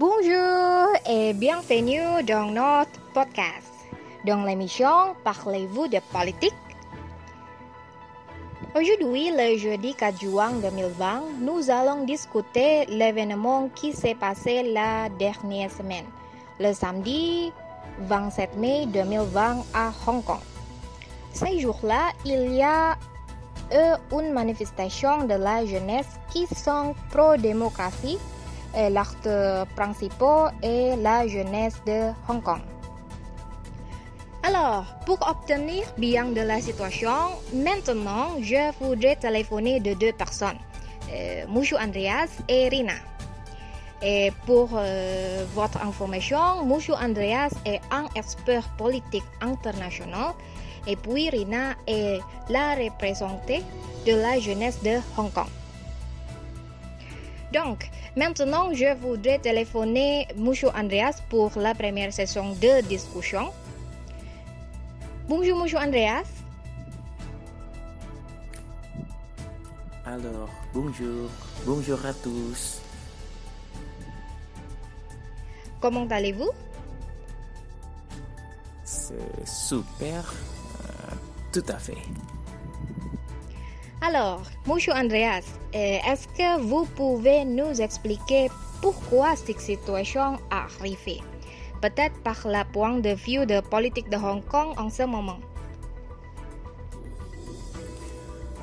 Bonjour et bienvenue dans notre podcast. Dans l'émission Parlez-vous de politique Aujourd'hui, le jeudi 4 juin 2020, nous allons discuter l'événement qui s'est passé la dernière semaine, le samedi 27 mai 2020 à Hong Kong. Ces jours-là, il y a eu une manifestation de la jeunesse qui sont pro-démocratie et l'acte principal est la jeunesse de Hong Kong. Alors, pour obtenir bien de la situation, maintenant, je voudrais téléphoner de deux personnes, euh, Mouchou Andreas et Rina. Et pour euh, votre information, Mouchou Andreas est un expert politique international et puis Rina est la représentante de la jeunesse de Hong Kong. Donc, maintenant, je voudrais téléphoner Mouchou Andreas pour la première session de discussion. Bonjour, Mouchou Andreas. Alors, bonjour, bonjour à tous. Comment allez-vous? C'est super, euh, tout à fait. Alors, Mouchou Andreas, euh, est-ce que vous pouvez nous expliquer pourquoi cette situation a arrivé? Peut-être par le point de vue de politique de Hong Kong en ce moment.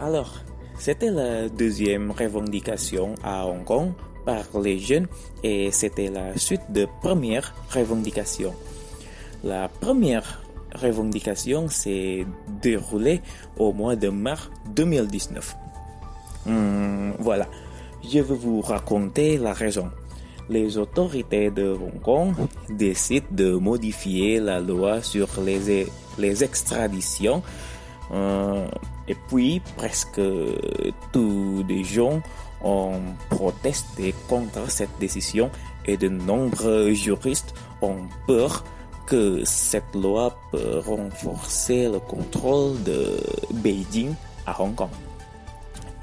Alors, c'était la deuxième revendication à Hong Kong par les jeunes et c'était la suite de première revendication. La première revendication s'est déroulée au mois de mars 2019. Hmm, voilà, je vais vous raconter la raison. Les autorités de Hong Kong décident de modifier la loi sur les, les extraditions euh, et puis presque tous les gens ont protesté contre cette décision et de nombreux juristes ont peur que cette loi peut renforcer le contrôle de Beijing Hong Kong.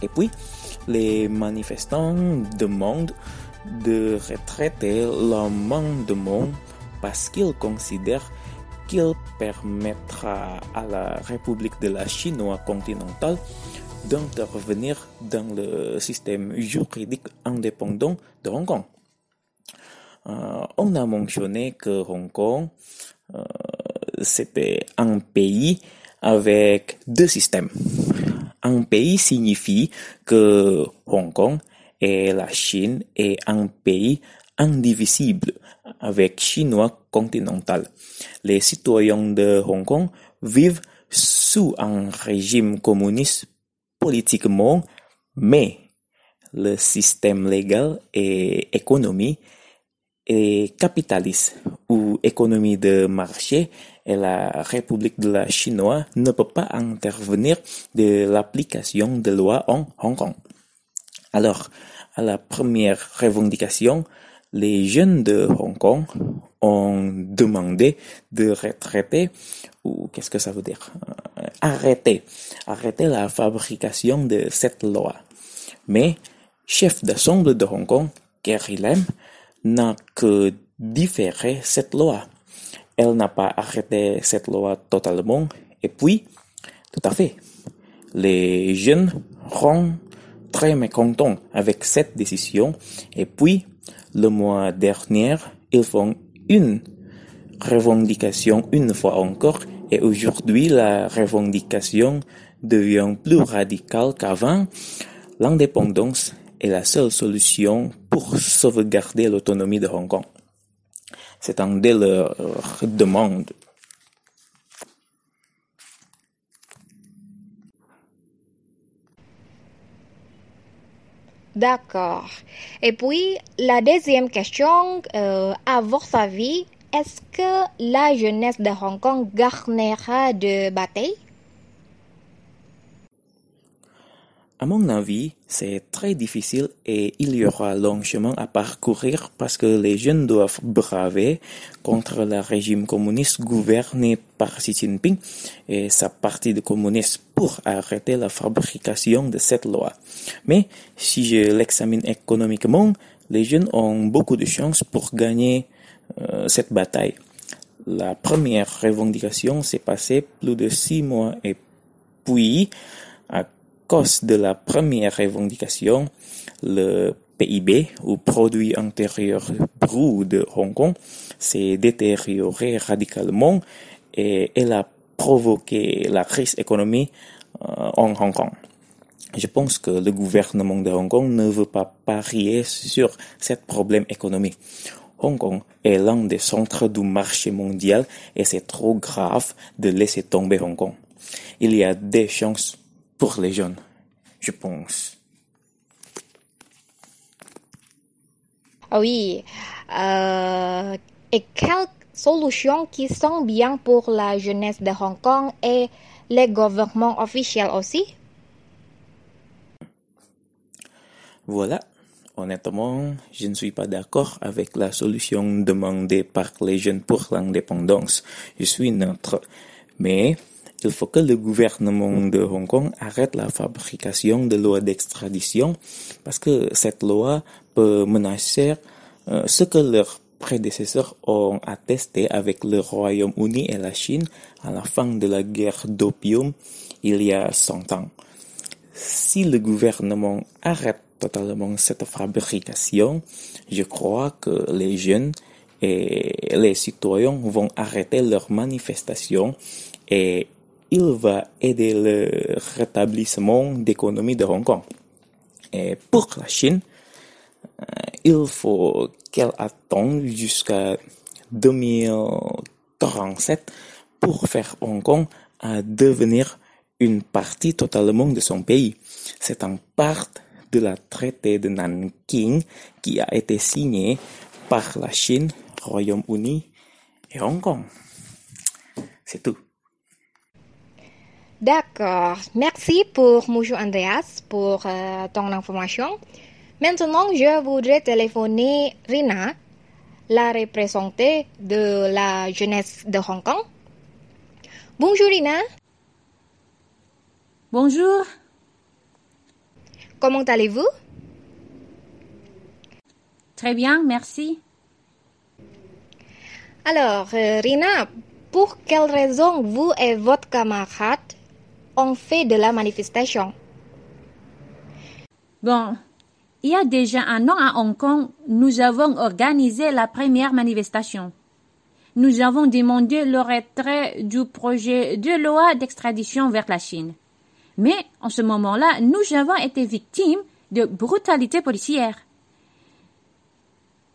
Et puis, les manifestants demandent de retraiter l'amendement parce qu'ils considèrent qu'il permettra à la République de la Chine continentale d'intervenir dans le système juridique indépendant de Hong Kong. Euh, on a mentionné que Hong Kong, euh, c'était un pays avec deux systèmes. Un pays signifie que Hong Kong et la Chine est un pays indivisible avec chinois continental. Les citoyens de Hong Kong vivent sous un régime communiste politiquement, mais le système légal et économique est capitaliste ou économie de marché et la République de la Chine ne peut pas intervenir de l'application de loi en Hong Kong. Alors, à la première revendication, les jeunes de Hong Kong ont demandé de retraiter, ou qu'est-ce que ça veut dire? Arrêter, arrêter la fabrication de cette loi. Mais, chef d'assemblée de Hong Kong, Carrie Lam, n'a que différé cette loi. Elle n'a pas arrêté cette loi totalement. Et puis, tout à fait, les jeunes sont très mécontents avec cette décision. Et puis, le mois dernier, ils font une revendication une fois encore. Et aujourd'hui, la revendication devient plus radicale qu'avant. L'indépendance est la seule solution pour sauvegarder l'autonomie de Hong Kong. C'est un de leurs demandes. D'accord. Et puis, la deuxième question, euh, à votre avis, est-ce que la jeunesse de Hong Kong gagnera de bataille À mon avis, c'est très difficile et il y aura long chemin à parcourir parce que les jeunes doivent braver contre le régime communiste gouverné par Xi Jinping et sa partie de communistes pour arrêter la fabrication de cette loi. Mais si je l'examine économiquement, les jeunes ont beaucoup de chances pour gagner euh, cette bataille. La première revendication s'est passée plus de six mois et puis, à cause de la première revendication, le PIB, ou produit intérieur brut de Hong Kong, s'est détérioré radicalement et elle a provoqué la crise économique euh, en Hong Kong. Je pense que le gouvernement de Hong Kong ne veut pas parier sur ce problème économique. Hong Kong est l'un des centres du marché mondial et c'est trop grave de laisser tomber Hong Kong. Il y a des chances pour les jeunes, je pense. Ah oui. Euh, et quelles solutions qui sont bien pour la jeunesse de Hong Kong et les gouvernements officiels aussi? Voilà. Honnêtement, je ne suis pas d'accord avec la solution demandée par les jeunes pour l'indépendance. Je suis neutre. Mais il faut que le gouvernement de Hong Kong arrête la fabrication de lois d'extradition parce que cette loi peut menacer euh, ce que leurs prédécesseurs ont attesté avec le Royaume-Uni et la Chine à la fin de la guerre d'opium il y a 100 ans. Si le gouvernement arrête totalement cette fabrication, je crois que les jeunes et les citoyens vont arrêter leurs manifestations et il va aider le rétablissement d'économie de Hong Kong. Et pour la Chine, euh, il faut qu'elle attende jusqu'à 2047 pour faire Hong Kong à devenir une partie totalement de son pays. C'est un part de la traité de Nanking qui a été signé par la Chine, Royaume-Uni et Hong Kong. C'est tout. D'accord. Merci pour Monsieur Andreas pour euh, ton information. Maintenant, je voudrais téléphoner Rina, la représentante de la jeunesse de Hong Kong. Bonjour Rina. Bonjour. Comment allez-vous? Très bien, merci. Alors, euh, Rina, pour quelle raison vous et votre camarade ont fait de la manifestation Bon, il y a déjà un an à Hong Kong, nous avons organisé la première manifestation. Nous avons demandé le retrait du projet de loi d'extradition vers la Chine. Mais en ce moment-là, nous avons été victimes de brutalité policière.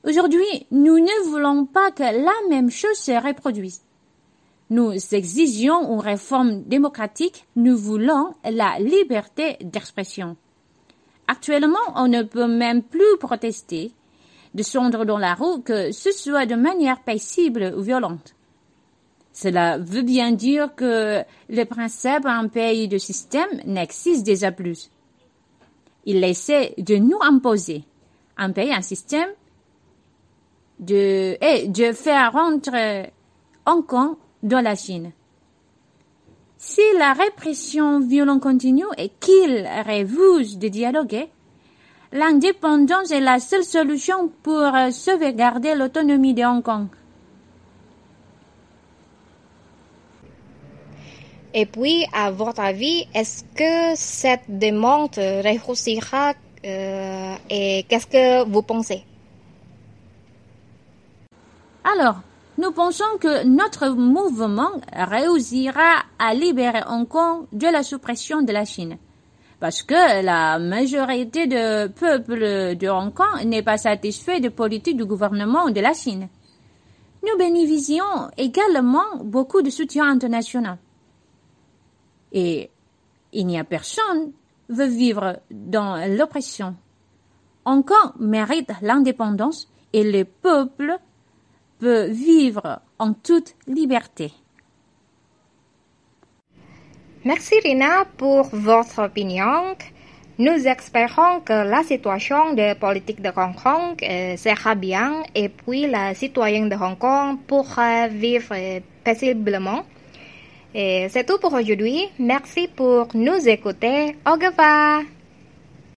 Aujourd'hui, nous ne voulons pas que la même chose se reproduise. Nous exigeons une réforme démocratique, nous voulons la liberté d'expression. Actuellement, on ne peut même plus protester, descendre dans la rue, que ce soit de manière paisible ou violente. Cela veut bien dire que le principe d'un pays de système n'existe déjà plus. Il essaie de nous imposer un pays, un système, de, et de faire rentrer Hong Kong dans la Chine. Si la répression violente continue et qu'il refuse de dialoguer, l'indépendance est la seule solution pour sauvegarder l'autonomie de Hong Kong. Et puis, à votre avis, est-ce que cette demande réussira euh, et qu'est-ce que vous pensez? Alors, nous pensons que notre mouvement réussira à libérer Hong Kong de la suppression de la Chine. Parce que la majorité du peuple de Hong Kong n'est pas satisfait de politique du gouvernement de la Chine. Nous bénéficions également beaucoup de soutien international. Et il n'y a personne veut vivre dans l'oppression. Hong Kong mérite l'indépendance et le peuple peut vivre en toute liberté. Merci Rina pour votre opinion. Nous espérons que la situation de politique de Hong Kong euh, sera bien et puis la citoyenne de Hong Kong pourra vivre paisiblement. Et c'est tout pour aujourd'hui. Merci pour nous écouter. Au revoir.